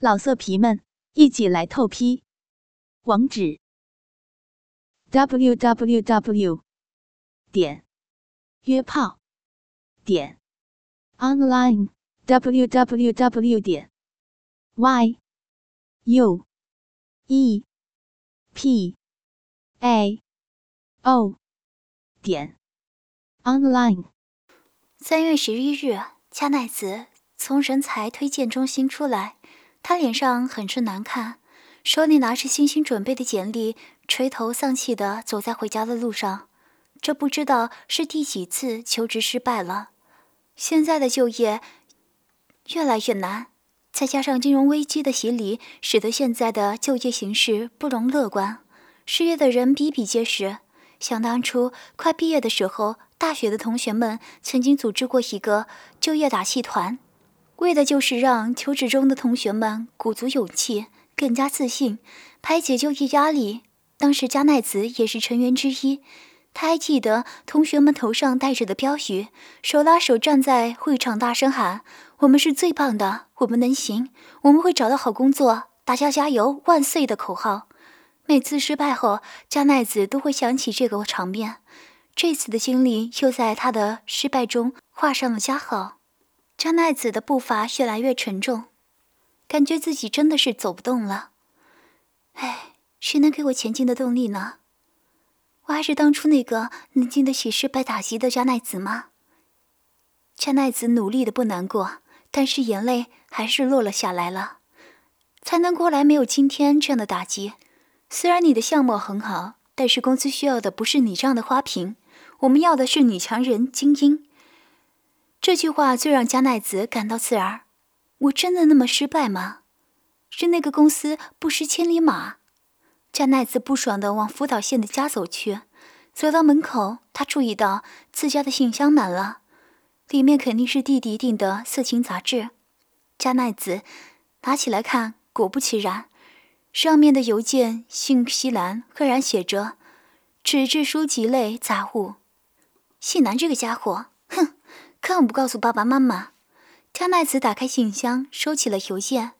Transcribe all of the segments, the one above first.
老色皮们，一起来透批！网址：w w w 点约炮点 online w w w 点 y u e p a o 点 online。三月十一日，加奈子从人才推荐中心出来。他脸上很是难看，手里拿着精心准备的简历，垂头丧气地走在回家的路上。这不知道是第几次求职失败了。现在的就业越来越难，再加上金融危机的洗礼，使得现在的就业形势不容乐观。失业的人比比皆是。想当初快毕业的时候，大学的同学们曾经组织过一个就业打气团。为的就是让求职中的同学们鼓足勇气，更加自信，排解就业压力。当时加奈子也是成员之一，他还记得同学们头上戴着的标语，手拉手站在会场大声喊：“我们是最棒的，我们能行，我们会找到好工作，大家加油，万岁！”的口号。每次失败后，加奈子都会想起这个场面，这次的经历又在他的失败中画上了加号。加奈子的步伐越来越沉重，感觉自己真的是走不动了。哎，谁能给我前进的动力呢？我还是当初那个能经得起失败打击的加奈子吗？加奈子努力的不难过，但是眼泪还是落了下来了。才能过来没有今天这样的打击。虽然你的项目很好，但是公司需要的不是你这样的花瓶，我们要的是女强人、精英。这句话最让加奈子感到刺耳。我真的那么失败吗？是那个公司不识千里马。加奈子不爽地往福岛县的家走去。走到门口，他注意到自家的信箱满了，里面肯定是弟弟订的色情杂志。加奈子拿起来看，果不其然，上面的邮件信息栏赫然写着“纸质书籍类杂物”。信男这个家伙，哼！更不告诉爸爸妈妈。加奈子打开信箱，收起了邮件。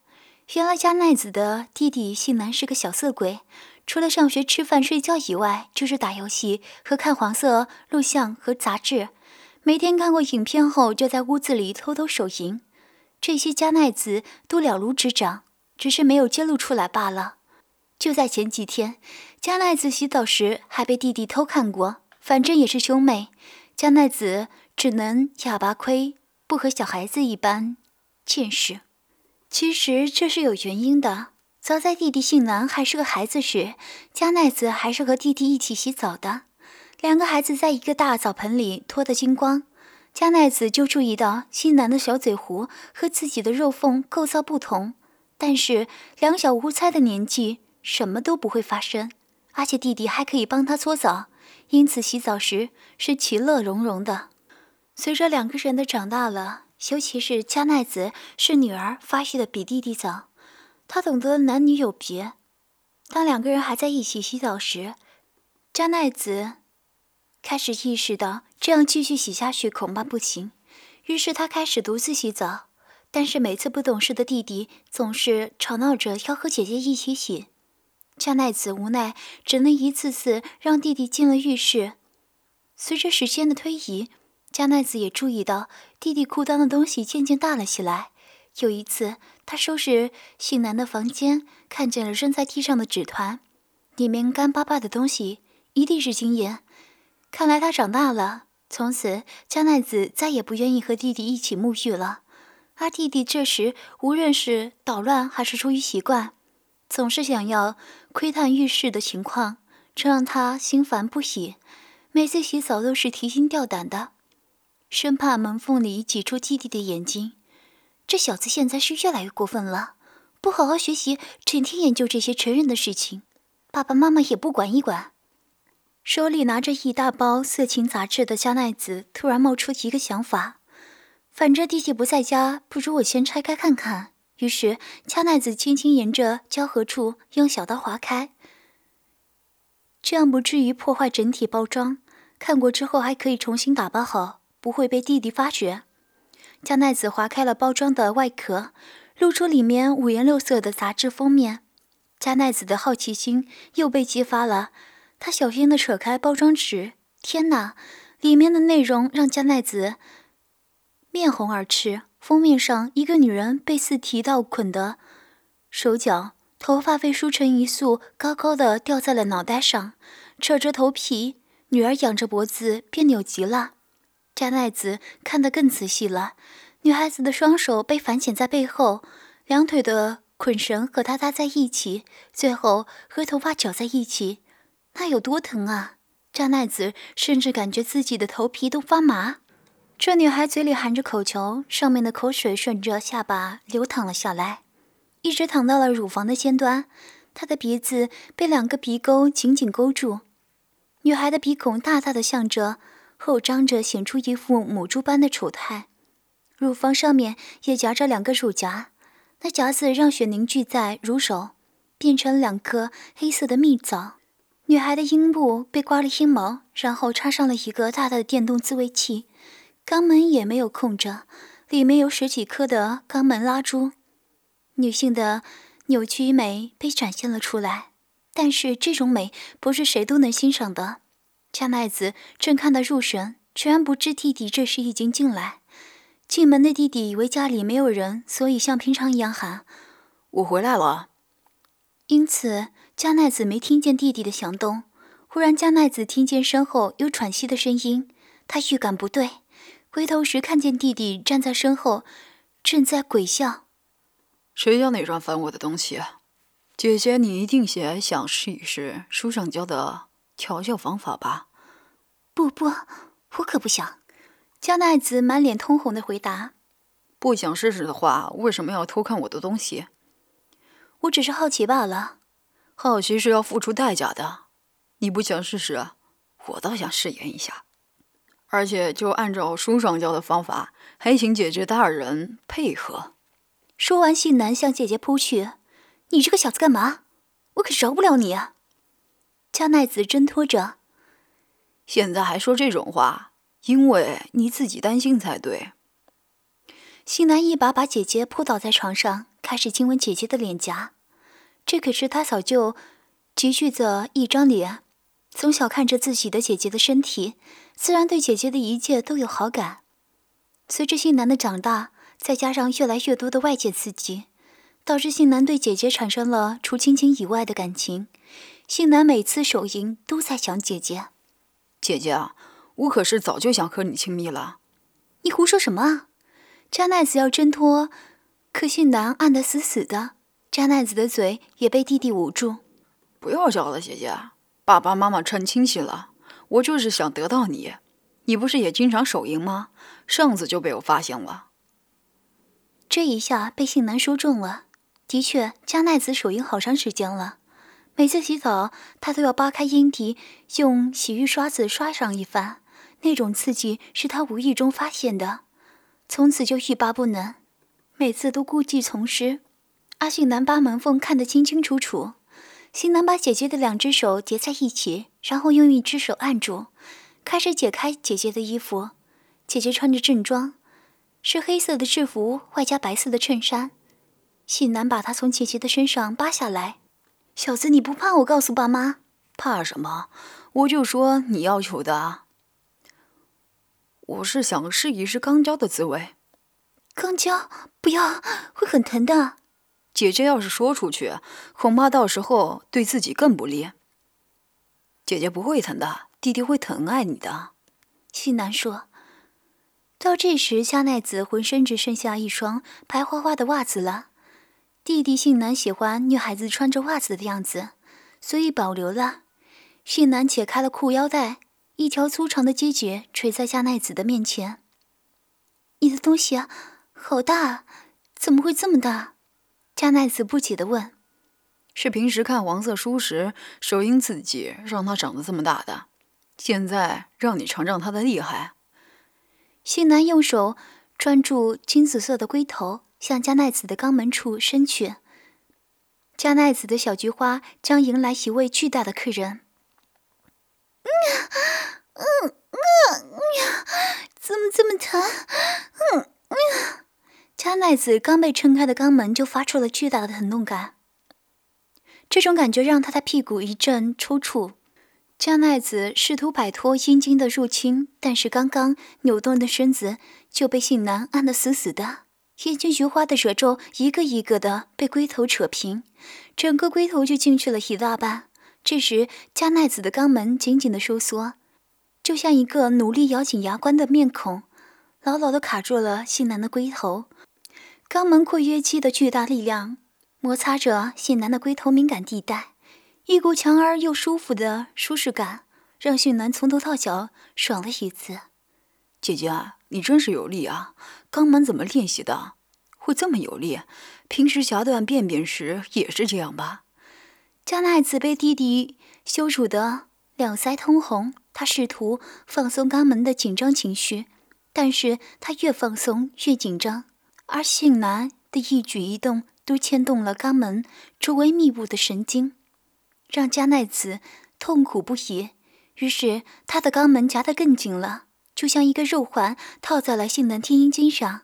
原来加奈子的弟弟信男是个小色鬼，除了上学、吃饭、睡觉以外，就是打游戏和看黄色录像和杂志。每天看过影片后，就在屋子里偷偷手淫。这些加奈子都了如指掌，只是没有揭露出来罢了。就在前几天，加奈子洗澡时还被弟弟偷看过。反正也是兄妹，加奈子。只能哑巴亏，不和小孩子一般见识。其实这是有原因的。早在弟弟信男还是个孩子时，加奈子还是和弟弟一起洗澡的。两个孩子在一个大澡盆里脱得精光，加奈子就注意到信男的小嘴壶和自己的肉缝构造不同。但是两小无猜的年纪，什么都不会发生，而且弟弟还可以帮他搓澡，因此洗澡时是其乐融融的。随着两个人的长大了，尤其是加奈子是女儿，发育的比弟弟早，她懂得男女有别。当两个人还在一起洗澡时，加奈子开始意识到这样继续洗下去恐怕不行，于是她开始独自洗澡。但是每次不懂事的弟弟总是吵闹着要和姐姐一起洗，加奈子无奈，只能一次次让弟弟进了浴室。随着时间的推移，加奈子也注意到弟弟裤裆的东西渐渐大了起来。有一次，他收拾信男的房间，看见了扔在地上的纸团，里面干巴巴的东西，一定是精液。看来他长大了。从此，加奈子再也不愿意和弟弟一起沐浴了。而弟弟这时无论是捣乱还是出于习惯，总是想要窥探浴室的情况，这让他心烦不已。每次洗澡都是提心吊胆的。生怕门缝里挤出弟弟的眼睛，这小子现在是越来越过分了。不好好学习，整天研究这些成人的事情，爸爸妈妈也不管一管。手里拿着一大包色情杂志的加奈子突然冒出一个想法：反正弟弟不在家，不如我先拆开看看。于是，加奈子轻轻沿着胶合处用小刀划开，这样不至于破坏整体包装。看过之后还可以重新打包好。不会被弟弟发觉。加奈子划开了包装的外壳，露出里面五颜六色的杂志封面。加奈子的好奇心又被激发了，她小心地扯开包装纸。天哪，里面的内容让加奈子面红耳赤。封面上，一个女人被四提到捆的手脚，头发被梳成一束，高高的吊在了脑袋上，扯着头皮。女儿仰着脖子，别扭极了。加奈子看得更仔细了，女孩子的双手被反剪在背后，两腿的。捆绳和她搭在一起，最后和头发绞在一起，那有多疼啊！扎奈子甚至感觉自己的头皮都发麻。这女孩嘴里含着口球，上面的口水顺着下巴流淌了下来，一直淌到了乳房的尖端。她的鼻子被两个鼻沟紧紧勾住，女孩的鼻孔大大的向着后张着，显出一副母猪般的丑态。乳房上面也夹着两个乳夹。那夹子让血凝聚在乳手，变成两颗黑色的蜜枣。女孩的阴部被刮了阴毛，然后插上了一个大大的电动自慰器。肛门也没有空着，里面有十几颗的肛门拉珠。女性的扭曲美被展现了出来，但是这种美不是谁都能欣赏的。加奈子正看得入神，全不知弟弟这时已经进来。进门的弟弟以为家里没有人，所以像平常一样喊：“我回来了。”因此，加奈子没听见弟弟的响动。忽然，加奈子听见身后有喘息的声音，他预感不对，回头时看见弟弟站在身后，正在鬼笑。谁叫你乱翻我的东西？姐姐，你一定也想试一试书上教的调教方法吧？不不，我可不想。江奈子满脸通红的回答：“不想试试的话，为什么要偷看我的东西？我只是好奇罢了。好奇是要付出代价的。你不想试试，我倒想试验一下。而且就按照书上教的方法，还请姐姐大人配合。”说完，信男向姐姐扑去：“你这个小子干嘛？我可饶不了你啊！”加奈子挣脱着：“现在还说这种话？”因为你自己担心才对。新南一把把姐姐扑倒在床上，开始亲吻姐姐的脸颊。这可是他早就积聚的一张脸，从小看着自己的姐姐的身体，自然对姐姐的一切都有好感。随着信男的长大，再加上越来越多的外界刺激，导致信男对姐姐产生了除亲情以外的感情。信南每次手淫都在想姐姐，姐姐啊。我可是早就想和你亲密了，你胡说什么啊？加奈子要挣脱，可信男按得死死的，加奈子的嘴也被弟弟捂住。不要叫了，姐姐，爸爸妈妈串亲戚了，我就是想得到你。你不是也经常手淫吗？上次就被我发现了。这一下被信男说中了，的确，加奈子手淫好长时间了，每次洗澡他都要扒开阴蒂，用洗浴刷子刷上一番。那种刺激是他无意中发现的，从此就欲罢不能，每次都故技重施。阿信男把门缝看得清清楚楚，新南把姐姐的两只手叠在一起，然后用一只手按住，开始解开姐姐的衣服。姐姐穿着正装，是黑色的制服外加白色的衬衫。信男把她从姐姐的身上扒下来。小子，你不怕我告诉爸妈？怕什么？我就说你要求的。我是想试一试钢胶的滋味。钢胶不要，会很疼的。姐姐要是说出去，恐怕到时候对自己更不利。姐姐不会疼的，弟弟会疼爱你的。西南说。到这时，加奈子浑身只剩下一双白花花的袜子了。弟弟信男喜欢女孩子穿着袜子的样子，所以保留了。信男解开了裤腰带。一条粗长的结节垂在加奈子的面前。你的东西啊，好大，怎么会这么大？加奈子不解地问。是平时看黄色书时手淫刺激，让它长得这么大的。现在让你尝尝它的厉害。新男用手专注金紫色的龟头，向加奈子的肛门处伸去。加奈子的小菊花将迎来一位巨大的客人。嗯嗯嗯，怎么这么疼？嗯嗯，加奈子刚被撑开的肛门就发出了巨大的疼痛感，这种感觉让他的屁股一阵抽搐。加奈子试图摆脱阴茎的入侵，但是刚刚扭动的身子就被性男按得死死的，眼睛菊花的褶皱一个一个的被龟头扯平，整个龟头就进去了一大半。这时，加奈子的肛门紧紧的收缩，就像一个努力咬紧牙关的面孔，牢牢的卡住了信男的龟头。肛门括约肌的巨大力量摩擦着信男的龟头敏感地带，一股强而又舒服的舒适感让信男从头到脚爽了一次。姐姐，你真是有力啊！肛门怎么练习的？会这么有力？平时夹断便便时也是这样吧？加奈子被弟弟羞辱得两腮通红，他试图放松肛门的紧张情绪，但是他越放松越紧张。而性男的一举一动都牵动了肛门周围密布的神经，让加奈子痛苦不已。于是他的肛门夹得更紧了，就像一个肉环套在了性男天阴茎上。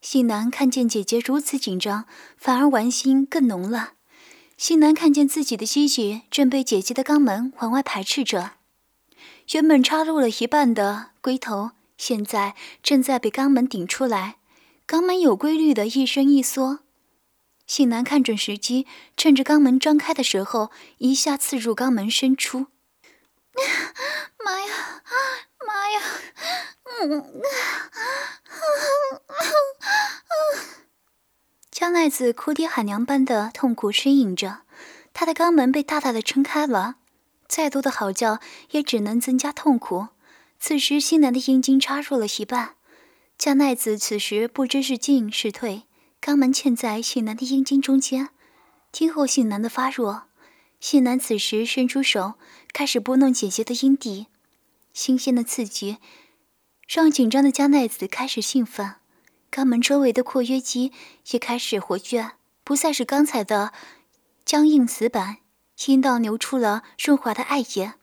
性男看见姐姐如此紧张，反而玩心更浓了。性男看见自己的鸡鸡正被姐姐的肛门往外排斥着，原本插入了一半的龟头，现在正在被肛门顶出来。肛门有规律的一伸一缩，性男看准时机，趁着肛门张开的时候，一下刺入肛门深处。妈呀，妈呀！嗯，江奈子哭爹喊娘般的痛苦呻吟着，她的肛门被大大的撑开了，再多的嚎叫也只能增加痛苦。此时，性男的阴茎插入了一半。加奈子此时不知是进是退，肛门嵌在性男的阴茎中间。听后，性男的发弱，性男此时伸出手，开始拨弄姐姐的阴蒂。新鲜的刺激让紧张的加奈子开始兴奋，肛门周围的括约肌也开始活跃，不再是刚才的僵硬死板，阴道流出了润滑的爱液。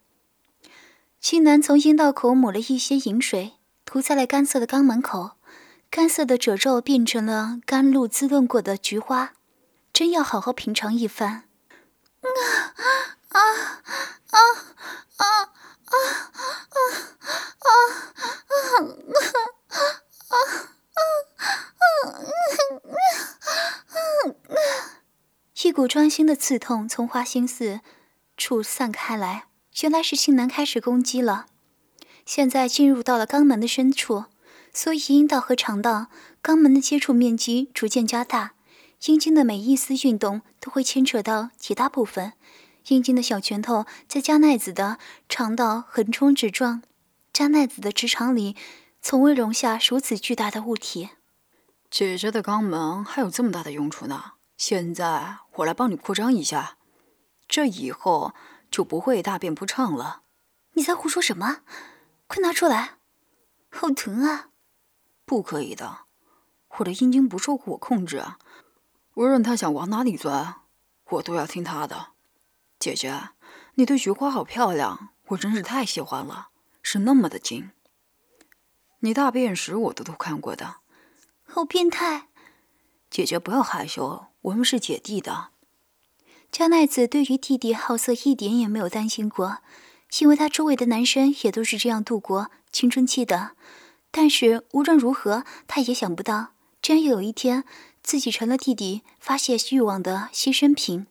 青男从阴道口抹了一些饮水。涂在了干涩的肛门口，干涩的褶皱变成了甘露滋润过的菊花，真要好好品尝一番。啊啊啊啊啊啊啊啊啊！一股钻心的刺痛从花心四处散开来，原来是性男开始攻击了。现在进入到了肛门的深处，所以阴道和肠道、肛门的接触面积逐渐加大。阴茎的每一丝运动都会牵扯到其他部分。阴茎的小拳头在加奈子的肠道横冲直撞，加奈子的直肠里从未容下如此巨大的物体。姐姐的肛门还有这么大的用处呢！现在我来帮你扩张一下，这以后就不会大便不畅了。你在胡说什么？快拿出来！好疼啊！不可以的，我的阴茎不受我控制，无论他想往哪里钻，我都要听他的。姐姐，你对菊花好漂亮，我真是太喜欢了，是那么的精。你大便时我都都看过的。好变态！姐姐不要害羞，我们是姐弟的。加奈子对于弟弟好色一点也没有担心过。因为他周围的男生也都是这样度过青春期的，但是无论如何，他也想不到，这样有一天自己成了弟弟发泄欲望的牺牲品。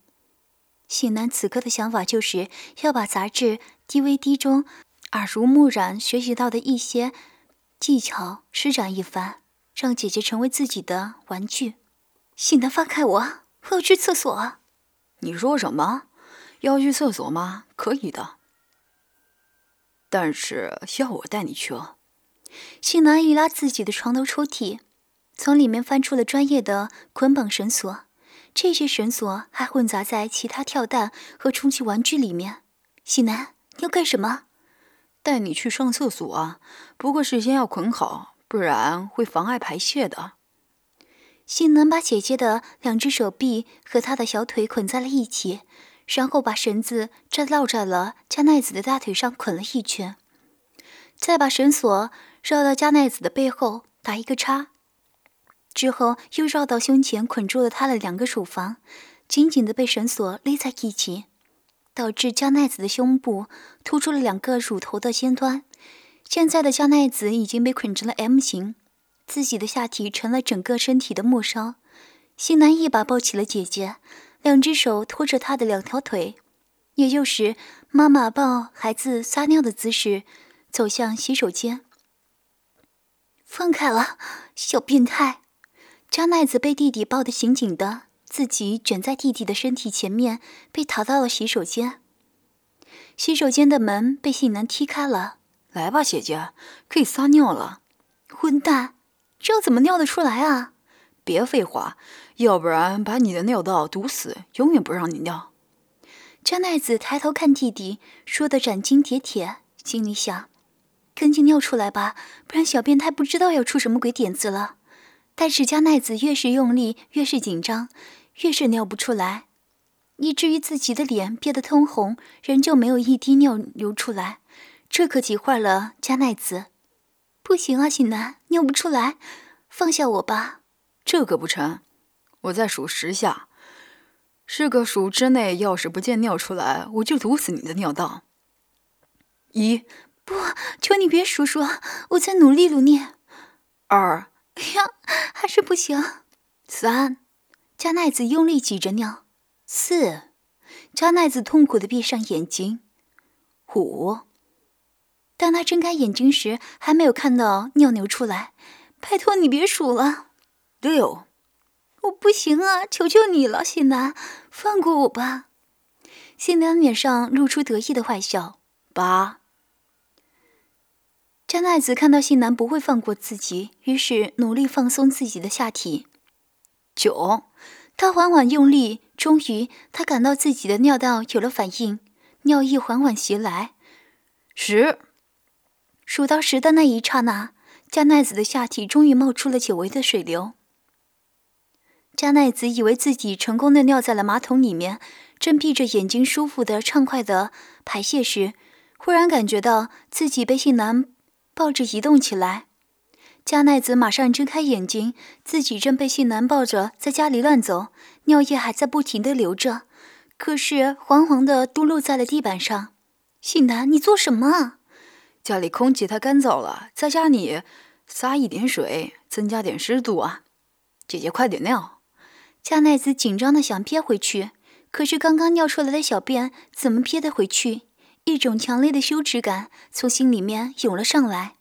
醒男此刻的想法就是要把杂志 DVD 中耳濡目染学习到的一些技巧施展一番，让姐姐成为自己的玩具。醒男，放开我，我要去厕所。你说什么？要去厕所吗？可以的。但是要我带你去？信南一拉自己的床头抽屉，从里面翻出了专业的捆绑绳索，这些绳索还混杂在其他跳蛋和充气玩具里面。信南，你要干什么？带你去上厕所啊！不过事先要捆好，不然会妨碍排泄的。信男把姐姐的两只手臂和她的小腿捆在了一起。然后把绳子再绕在了加奈子的大腿上捆了一圈，再把绳索绕到加奈子的背后打一个叉，之后又绕到胸前，捆住了她的两个乳房，紧紧的被绳索勒在一起，导致加奈子的胸部突出了两个乳头的尖端。现在的加奈子已经被捆成了 M 型，自己的下体成了整个身体的末梢。新南一把抱起了姐姐，两只手托着她的两条腿，也就是妈妈抱孩子撒尿的姿势，走向洗手间。放开了，小变态！张奈子被弟弟抱得紧紧的，自己卷在弟弟的身体前面，被逃到了洗手间。洗手间的门被信男踢开了。来吧，姐姐，可以撒尿了。混蛋，这怎么尿得出来啊？别废话，要不然把你的尿道堵死，永远不让你尿。加奈子抬头看弟弟，说的斩钉截铁，心里想：赶紧尿出来吧，不然小变态不知道要出什么鬼点子了。但是加奈子越是用力，越是紧张，越是尿不出来，以至于自己的脸憋得通红，仍旧没有一滴尿流出来。这可急坏了加奈子，不行啊，喜男，尿不出来，放下我吧。这可不成，我再数十下，十个数之内，要是不见尿出来，我就堵死你的尿道。一，不，求你别数数，我再努力努力。二，哎呀，还是不行。三，加奈子用力挤着尿。四，加奈子痛苦的闭上眼睛。五。当他睁开眼睛时，还没有看到尿流出来。拜托你别数了。六，我不行啊！求求你了，谢南，放过我吧。谢南脸上露出得意的坏笑。八。张奈子看到谢南不会放过自己，于是努力放松自己的下体。九，他缓缓用力，终于他感到自己的尿道有了反应，尿意缓缓袭来。十。数到十的那一刹那，加奈子的下体终于冒出了久违的水流。加奈子以为自己成功的尿在了马桶里面，正闭着眼睛舒服的畅快的排泄时，忽然感觉到自己被性男抱着移动起来。加奈子马上睁开眼睛，自己正被性男抱着在家里乱走，尿液还在不停的流着，可是黄黄的嘟落在了地板上。性男，你做什么？家里空气太干燥了，在家里撒一点水，增加点湿度啊！姐姐快点尿。加奈子紧张的想憋回去，可是刚刚尿出来的小便怎么憋得回去？一种强烈的羞耻感从心里面涌了上来。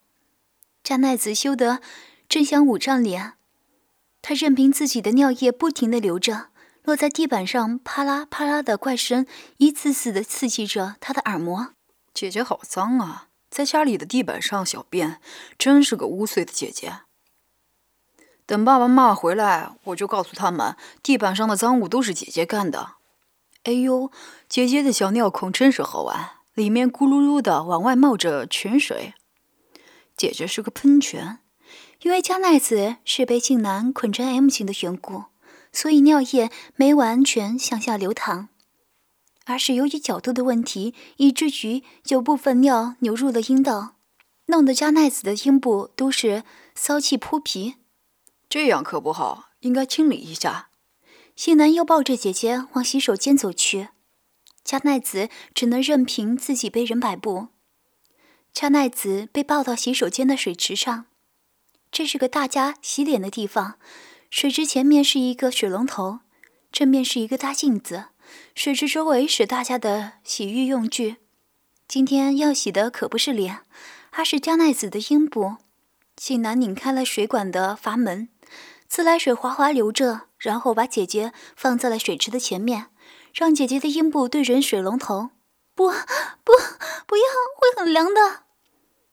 加奈子羞得正想捂上脸，她任凭自己的尿液不停的流着，落在地板上啪啦啪啦的怪声一次次的刺激着她的耳膜。姐姐好脏啊！在家里的地板上小便，真是个污秽的姐姐。等爸爸妈妈回来，我就告诉他们，地板上的脏物都是姐姐干的。哎呦，姐姐的小尿孔真是好玩，里面咕噜噜的往外冒着泉水。姐姐是个喷泉，因为加奈子是被静男捆成 M 型的缘故，所以尿液没完全向下流淌。而是由于角度的问题，以至于有部分尿流入了阴道，弄得加奈子的阴部都是骚气扑鼻。这样可不好，应该清理一下。西南又抱着姐姐往洗手间走去，加奈子只能任凭自己被人摆布。加奈子被抱到洗手间的水池上，这是个大家洗脸的地方。水池前面是一个水龙头，正面是一个大镜子。水池周围是大家的洗浴用具。今天要洗的可不是脸，而是加奈子的阴部。信男拧开了水管的阀门，自来水哗哗流着，然后把姐姐放在了水池的前面，让姐姐的阴部对准水龙头。不，不，不要，会很凉的。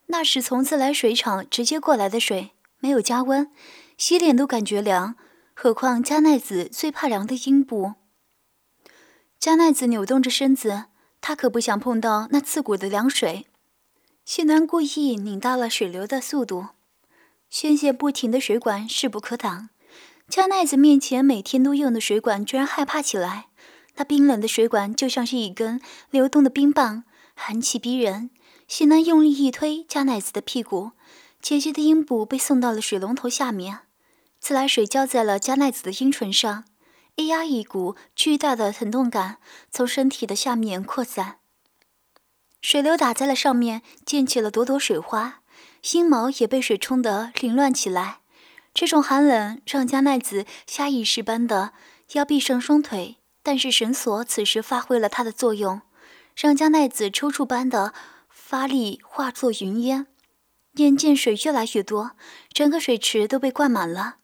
那是从自来水厂直接过来的水，没有加温，洗脸都感觉凉，何况加奈子最怕凉的阴部。加奈子扭动着身子，她可不想碰到那刺骨的凉水。谢南故意拧大了水流的速度，宣泄不停的水管势不可挡。加奈子面前每天都用的水管居然害怕起来，那冰冷的水管就像是一根流动的冰棒，寒气逼人。谢南用力一推加奈子的屁股，姐姐的阴部被送到了水龙头下面。自来水浇在了加奈子的阴唇上，一压一股巨大的疼痛感从身体的下面扩散，水流打在了上面，溅起了朵朵水花，阴毛也被水冲得凌乱起来。这种寒冷让加奈子下意识般的要闭上双腿，但是绳索此时发挥了它的作用，让加奈子抽搐般的发力化作云烟。眼见水越来越多，整个水池都被灌满了，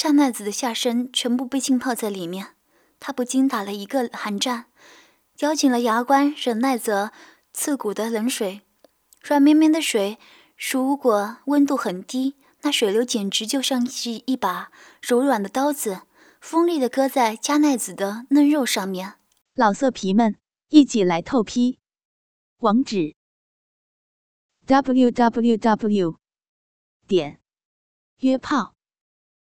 加奈子的下身全部被浸泡在里面，她不禁打了一个寒战，咬紧了牙关，忍耐着刺骨的冷水。软绵绵的水，如果温度很低。那水流简直就像是一把柔软的刀子，锋利的割在加奈子的嫩肉上面。老色皮们，一起来透批！网址：w w w 点约炮